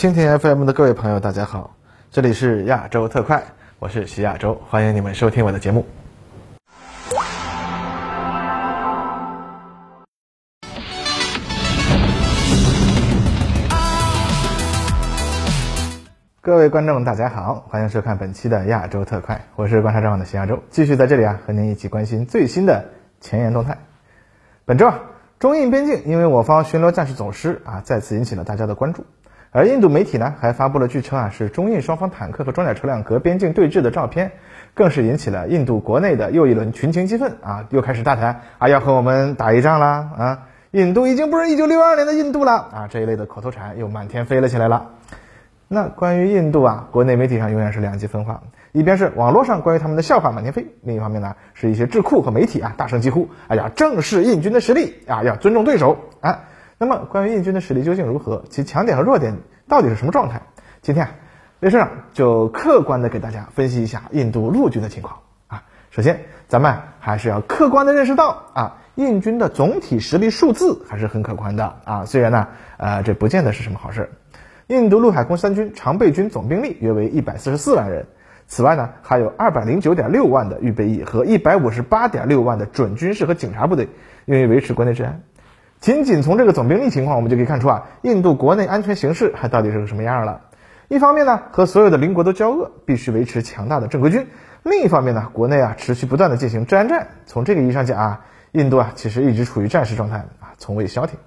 蜻蜓 FM 的各位朋友，大家好，这里是亚洲特快，我是徐亚洲，欢迎你们收听我的节目。各位观众，大家好，欢迎收看本期的亚洲特快，我是观察者网的徐亚洲，继续在这里啊和您一起关心最新的前沿动态。本周啊，中印边境因为我方巡逻战士走失啊，再次引起了大家的关注。而印度媒体呢，还发布了据称啊是中印双方坦克和装甲车辆隔边境对峙的照片，更是引起了印度国内的又一轮群情激愤啊，又开始大谈啊要和我们打一仗啦啊，印度已经不是一九六二年的印度了啊，这一类的口头禅又满天飞了起来了。那关于印度啊，国内媒体上永远是两极分化，一边是网络上关于他们的笑话满天飞，另一方面呢，是一些智库和媒体啊大声疾呼，哎呀，正视印军的实力啊，要尊重对手啊。那么，关于印军的实力究竟如何？其强点和弱点到底是什么状态？今天啊，雷社长就客观的给大家分析一下印度陆军的情况啊。首先，咱们还是要客观的认识到啊，印军的总体实力数字还是很可观的啊。虽然呢，呃，这不见得是什么好事。印度陆海空三军常备军总兵力约为一百四十四万人，此外呢，还有二百零九点六万的预备役和一百五十八点六万的准军事和警察部队，用于维持国内治安。仅仅从这个总兵力情况，我们就可以看出啊，印度国内安全形势还到底是个什么样了。一方面呢，和所有的邻国都交恶，必须维持强大的正规军；另一方面呢，国内啊持续不断的进行治安战。从这个意义上讲啊，印度啊其实一直处于战时状态啊，从未消停。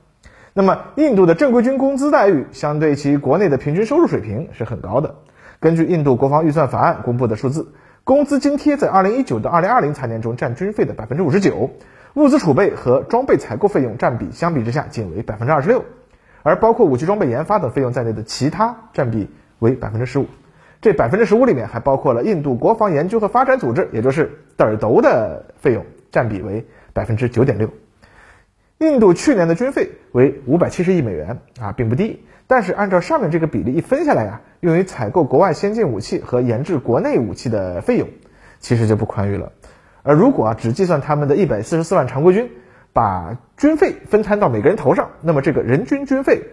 那么，印度的正规军工资待遇相对其国内的平均收入水平是很高的。根据印度国防预算法案公布的数字，工资津贴在2019到2020财年中占军费的59%。物资储备和装备采购费用占比相比之下仅为百分之二十六，而包括武器装备研发等费用在内的其他占比为百分之十五。这百分之十五里面还包括了印度国防研究和发展组织，也就是德尔斗的费用，占比为百分之九点六。印度去年的军费为五百七十亿美元啊，并不低。但是按照上面这个比例一分下来呀，用于采购国外先进武器和研制国内武器的费用，其实就不宽裕了。而如果啊只计算他们的一百四十四万常规军，把军费分摊到每个人头上，那么这个人均军费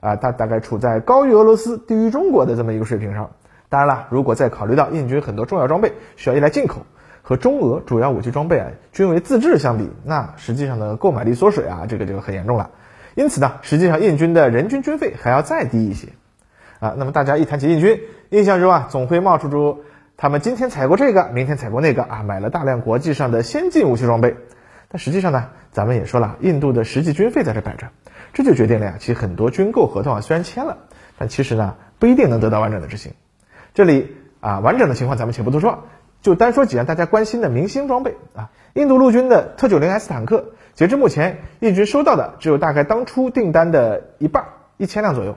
啊，它大概处在高于俄罗斯、低于中国的这么一个水平上。当然了，如果再考虑到印军很多重要装备需要依赖进口，和中俄主要武器装备啊均为自制相比，那实际上的购买力缩水啊，这个就很严重了。因此呢，实际上印军的人均军费还要再低一些啊。那么大家一谈起印军，印象中啊总会冒出出。他们今天采购这个，明天采购那个啊，买了大量国际上的先进武器装备。但实际上呢，咱们也说了，印度的实际军费在这摆着，这就决定了呀，其实很多军购合同啊虽然签了，但其实呢不一定能得到完整的执行。这里啊完整的情况咱们且不多说，就单说几样大家关心的明星装备啊。印度陆军的特九零 S 坦克，截至目前，印军收到的只有大概当初订单的一半，一千辆左右。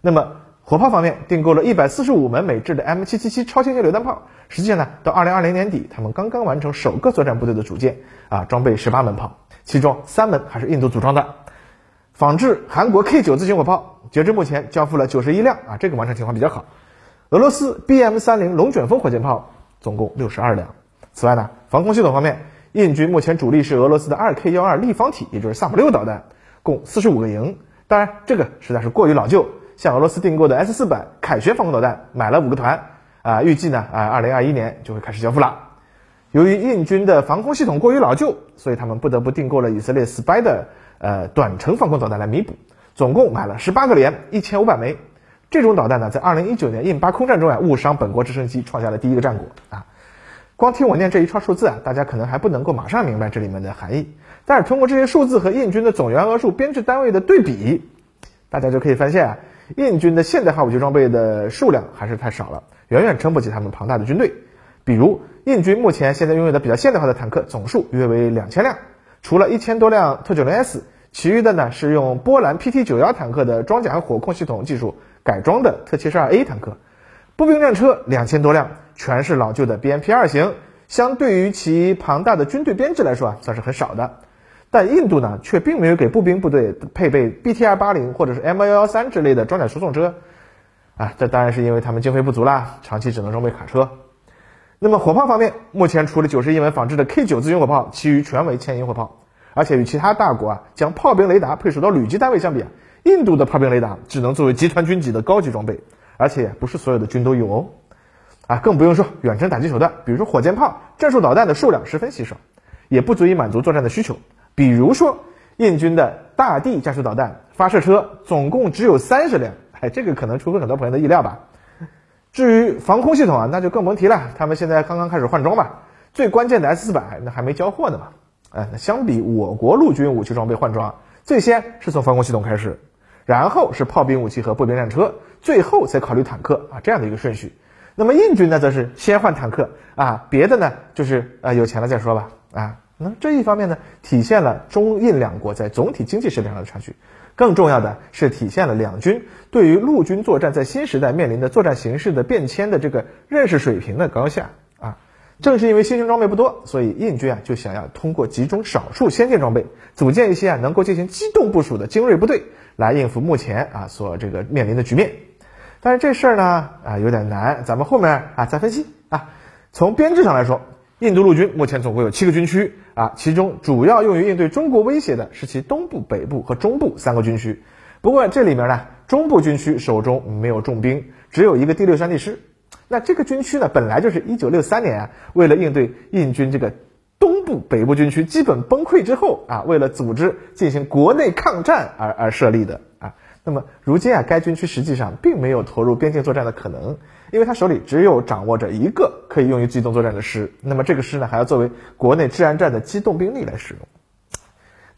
那么火炮方面订购了一百四十五门美制的 M 七七七超轻型榴弹炮，实际上呢，到二零二零年底，他们刚刚完成首个作战部队的组建，啊，装备十八门炮，其中三门还是印度组装的。仿制韩国 K 九自行火炮，截至目前交付了九十一辆，啊，这个完成情况比较好。俄罗斯 BM 三零龙卷风火箭炮总共六十二辆。此外呢，防空系统方面，印军目前主力是俄罗斯的二 K 幺二立方体，也就是萨姆六导弹，共四十五个营。当然，这个实在是过于老旧。向俄罗斯订购的 S 四版凯旋防空导弹买了五个团，啊，预计呢，啊，二零二一年就会开始交付了。由于印军的防空系统过于老旧，所以他们不得不订购了以色列 Spy 的呃短程防空导弹来弥补，总共买了十八个连，一千五百枚。这种导弹呢，在二零一九年印巴空战中啊，误伤本国直升机，创下了第一个战果啊。光听我念这一串数字啊，大家可能还不能够马上明白这里面的含义，但是通过这些数字和印军的总员额数编制单位的对比，大家就可以发现啊。印军的现代化武器装备的数量还是太少了，远远撑不起他们庞大的军队。比如，印军目前现在拥有的比较现代化的坦克总数约为两千辆，除了一千多辆特九零 S，其余的呢是用波兰 PT 九幺坦克的装甲火控系统技术改装的特七十二 A 坦克。步兵战车两千多辆，全是老旧的 BMP 二型，相对于其庞大的军队编制来说啊，算是很少的。但印度呢，却并没有给步兵部队配备 BTR 八零或者是 M 幺幺三之类的装甲输送车，啊，这当然是因为他们经费不足啦，长期只能装备卡车。那么火炮方面，目前除了九十一门仿制的 K 九自行火炮，其余全为牵引火炮。而且与其他大国啊将炮兵雷达配属到旅级单位相比，印度的炮兵雷达只能作为集团军级的高级装备，而且不是所有的军都有哦。啊，更不用说远程打击手段，比如说火箭炮、战术导弹的数量十分稀少，也不足以满足作战的需求。比如说，印军的大地战术导弹发射车总共只有三十辆，哎，这个可能出乎很多朋友的意料吧。至于防空系统啊，那就更甭提了，他们现在刚刚开始换装嘛，最关键的 S 四百那还没交货呢嘛。哎，那相比我国陆军武器装备换装，最先是从防空系统开始，然后是炮兵武器和步兵战车，最后才考虑坦克啊，这样的一个顺序。那么印军呢，则是先换坦克啊，别的呢就是呃有钱了再说吧啊。那这一方面呢，体现了中印两国在总体经济实力上的差距，更重要的是体现了两军对于陆军作战在新时代面临的作战形势的变迁的这个认识水平的高下啊。正是因为新型装备不多，所以印军啊就想要通过集中少数先进装备，组建一些啊能够进行机动部署的精锐部队，来应付目前啊所这个面临的局面。但是这事儿呢，啊有点难，咱们后面啊再分析啊。从编制上来说，印度陆军目前总共有七个军区啊，其中主要用于应对中国威胁的是其东部、北部和中部三个军区。不过这里面呢，中部军区手中没有重兵，只有一个第六山地师。那这个军区呢，本来就是一九六三年啊，为了应对印军这个东部、北部军区基本崩溃之后啊，为了组织进行国内抗战而而设立的啊。那么如今啊，该军区实际上并没有投入边境作战的可能，因为他手里只有掌握着一个可以用于机动作战的师。那么这个师呢，还要作为国内治安战的机动兵力来使用。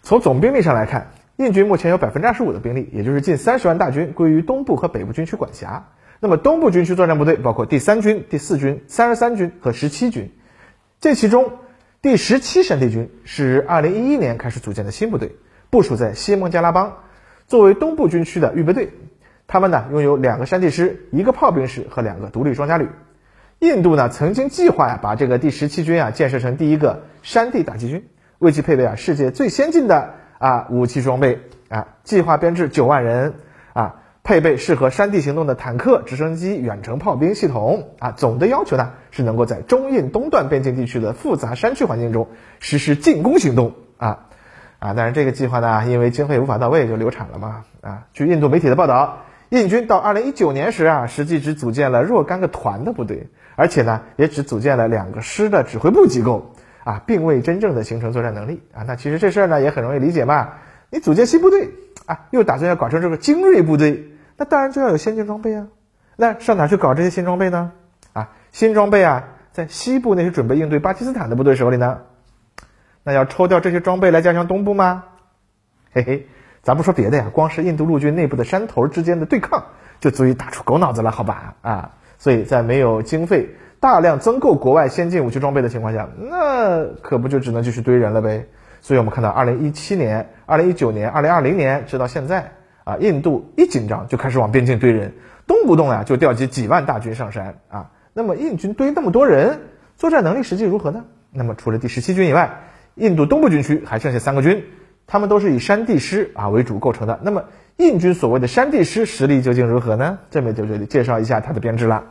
从总兵力上来看，印军目前有百分之二十五的兵力，也就是近三十万大军归于东部和北部军区管辖。那么东部军区作战部队包括第三军、第四军、三十三军和十七军，这其中第十七山地军是二零一一年开始组建的新部队，部署在西孟加拉邦。作为东部军区的预备队，他们呢拥有两个山地师、一个炮兵师和两个独立装甲旅。印度呢曾经计划呀把这个第十七军啊建设成第一个山地打击军，为其配备啊世界最先进的啊武器装备啊，计划编制九万人啊，配备适合山地行动的坦克、直升机、远程炮兵系统啊。总的要求呢是能够在中印东段边境地区的复杂山区环境中实施进攻行动啊。啊，但是这个计划呢，因为经费无法到位，就流产了嘛。啊，据印度媒体的报道，印军到二零一九年时啊，实际只组建了若干个团的部队，而且呢，也只组建了两个师的指挥部机构，啊，并未真正的形成作战能力。啊，那其实这事儿呢，也很容易理解嘛。你组建新部队，啊，又打算要搞成这个精锐部队，那当然就要有先进装备啊。那上哪去搞这些新装备呢？啊，新装备啊，在西部那些准备应对巴基斯坦的部队手里呢。那要抽调这些装备来加强东部吗？嘿嘿，咱不说别的呀，光是印度陆军内部的山头之间的对抗，就足以打出狗脑子了，好吧？啊，所以在没有经费大量增购国外先进武器装备的情况下，那可不就只能继续堆人了呗？所以我们看到，二零一七年、二零一九年、二零二零年，直到现在啊，印度一紧张就开始往边境堆人，动不动呀就调集几万大军上山啊。那么印军堆那么多人，作战能力实际如何呢？那么除了第十七军以外，印度东部军区还剩下三个军，他们都是以山地师啊为主构成的。那么印军所谓的山地师实力究竟如何呢？这边就这里介绍一下它的编制了。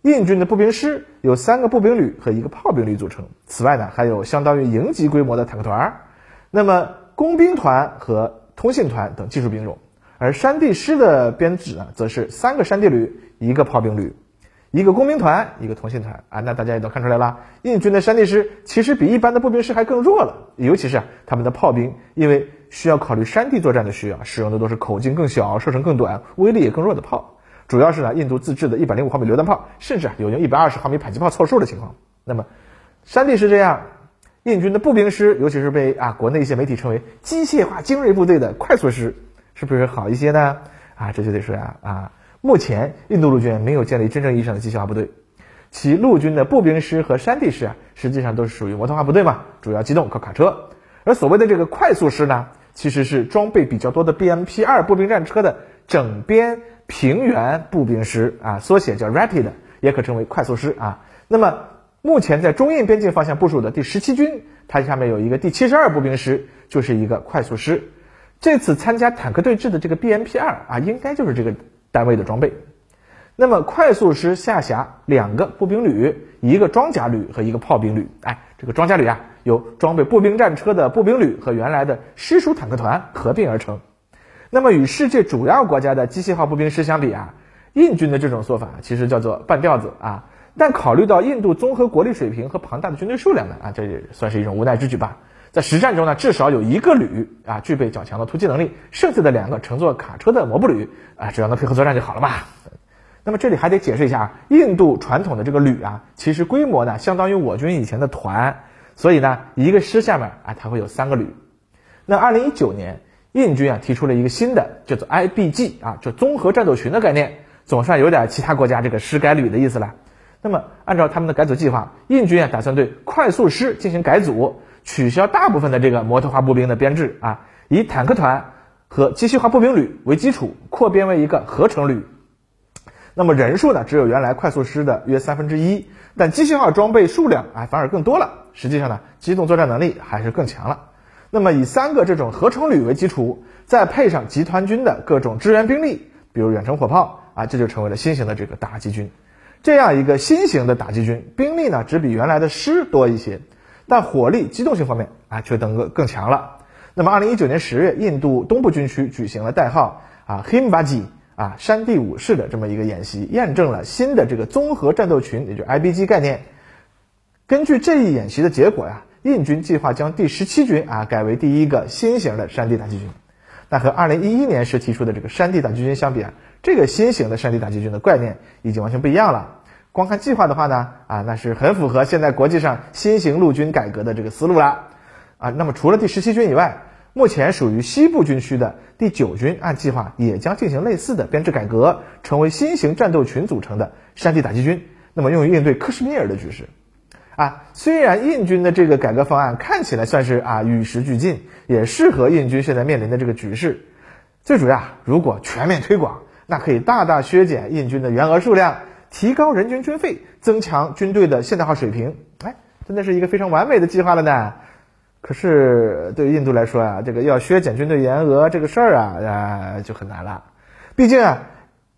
印军的步兵师有三个步兵旅和一个炮兵旅组成，此外呢还有相当于营级规模的坦克团，那么工兵团和通信团等技术兵种。而山地师的编制呢，则是三个山地旅，一个炮兵旅。一个工兵团，一个通信团啊，那大家也都看出来了，印军的山地师其实比一般的步兵师还更弱了，尤其是啊，他们的炮兵，因为需要考虑山地作战的需要，使用的都是口径更小、射程更短、威力也更弱的炮，主要是呢，印度自制的105毫米榴弹炮，甚至啊，有用120毫米迫击炮凑数的情况。那么，山地是这样，印军的步兵师，尤其是被啊国内一些媒体称为机械化精锐部队的快速师，是不是好一些呢？啊，这就得说呀，啊。目前，印度陆军没有建立真正意义上的机械化部队，其陆军的步兵师和山地师啊，实际上都是属于摩托化部队嘛，主要机动靠卡车。而所谓的这个快速师呢，其实是装备比较多的 BMP 二步兵战车的整编平原步兵师啊，缩写叫 Rapid，也可称为快速师啊。那么，目前在中印边境方向部署的第十七军，它下面有一个第七十二步兵师，就是一个快速师。这次参加坦克对峙的这个 BMP 二啊，应该就是这个。单位的装备，那么快速师下辖两个步兵旅、一个装甲旅和一个炮兵旅。哎，这个装甲旅啊，由装备步兵战车的步兵旅和原来的师属坦克团合并而成。那么与世界主要国家的机械化步兵师相比啊，印军的这种做法其实叫做半吊子啊。但考虑到印度综合国力水平和庞大的军队数量呢，啊，这也算是一种无奈之举吧。在实战中呢，至少有一个旅啊具备较强的突击能力，剩下的两个乘坐卡车的摩步旅啊，只要能配合作战就好了嘛。那么这里还得解释一下，印度传统的这个旅啊，其实规模呢相当于我军以前的团，所以呢一个师下面啊它会有三个旅。那二零一九年。印军啊提出了一个新的叫做 IBG 啊，就综合战斗群的概念，总算有点其他国家这个师改旅的意思了。那么按照他们的改组计划，印军啊打算对快速师进行改组，取消大部分的这个摩托化步兵的编制啊，以坦克团和机械化步兵旅为基础，扩编为一个合成旅。那么人数呢只有原来快速师的约三分之一，但机械化装备数量啊反而更多了。实际上呢，机动作战能力还是更强了。那么以三个这种合成旅为基础，再配上集团军的各种支援兵力，比如远程火炮啊，这就成为了新型的这个打击军。这样一个新型的打击军，兵力呢只比原来的师多一些，但火力机动性方面啊却等个更强了。那么，二零一九年十月，印度东部军区举行了代号啊 Himbaji 啊山地武士的这么一个演习，验证了新的这个综合战斗群，也就 IBG 概念。根据这一演习的结果呀。印军计划将第十七军啊改为第一个新型的山地打击军，那和二零一一年时提出的这个山地打击军相比啊，这个新型的山地打击军的概念已经完全不一样了。光看计划的话呢，啊，那是很符合现在国际上新型陆军改革的这个思路了。啊，那么除了第十七军以外，目前属于西部军区的第九军按计划也将进行类似的编制改革，成为新型战斗群组成的山地打击军，那么用于应对克什米尔的局势。啊，虽然印军的这个改革方案看起来算是啊与时俱进，也适合印军现在面临的这个局势。最主要，如果全面推广，那可以大大削减印军的员额数量，提高人均军费，增强军队的现代化水平。哎，真的是一个非常完美的计划了呢。可是对于印度来说啊，这个要削减军队员额这个事儿啊啊就很难了。毕竟啊。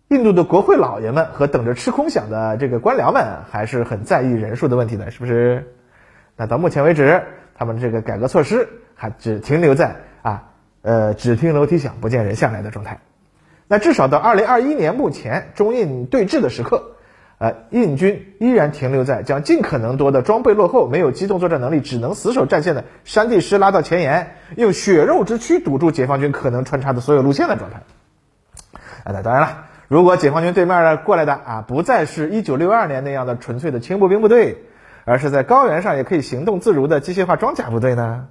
印度的国会老爷们和等着吃空饷的这个官僚们还是很在意人数的问题的，是不是？那到目前为止，他们这个改革措施还只停留在啊，呃，只听楼梯响，不见人下来的状态。那至少到二零二一年目前中印对峙的时刻，呃，印军依然停留在将尽可能多的装备落后、没有机动作战能力、只能死守战线的山地师拉到前沿，用血肉之躯堵住解放军可能穿插的所有路线的状态。啊，那当然了。如果解放军对面的过来的啊，不再是一九六二年那样的纯粹的轻步兵部队，而是在高原上也可以行动自如的机械化装甲部队呢？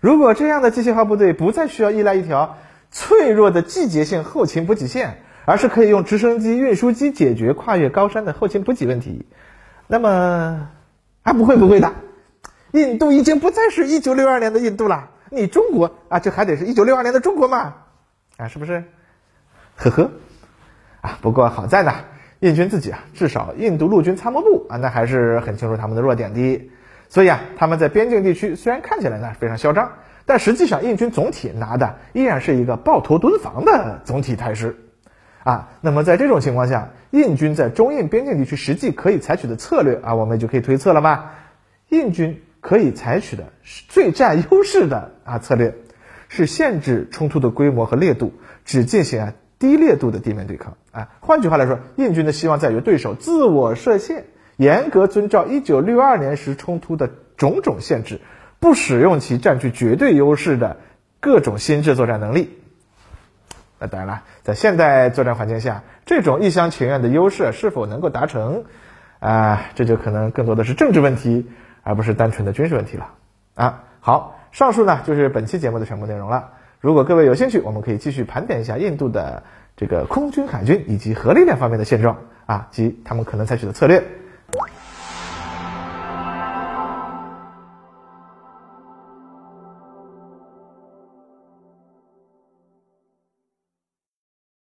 如果这样的机械化部队不再需要依赖一条脆弱的季节性后勤补给线，而是可以用直升机、运输机解决跨越高山的后勤补给问题，那么啊，不会不会的，印度已经不再是一九六二年的印度了，你中国啊，这还得是一九六二年的中国嘛？啊，是不是？呵呵。啊，不过好在呢，印军自己啊，至少印度陆军参谋部啊，那还是很清楚他们的弱点的。所以啊，他们在边境地区虽然看起来呢非常嚣张，但实际上印军总体拿的依然是一个抱头蹲防的总体态势。啊，那么在这种情况下，印军在中印边境地区实际可以采取的策略啊，我们就可以推测了吧？印军可以采取的最占优势的啊策略，是限制冲突的规模和烈度，只进行啊。低烈度的地面对抗，啊，换句话来说，印军的希望在于对手自我设限，严格遵照一九六二年时冲突的种种限制，不使用其占据绝对优势的各种新制作战能力。那当然了，在现代作战环境下，这种一厢情愿的优势是否能够达成，啊，这就可能更多的是政治问题，而不是单纯的军事问题了。啊，好，上述呢就是本期节目的全部内容了。如果各位有兴趣，我们可以继续盘点一下印度的这个空军、海军以及核力量方面的现状啊，及他们可能采取的策略。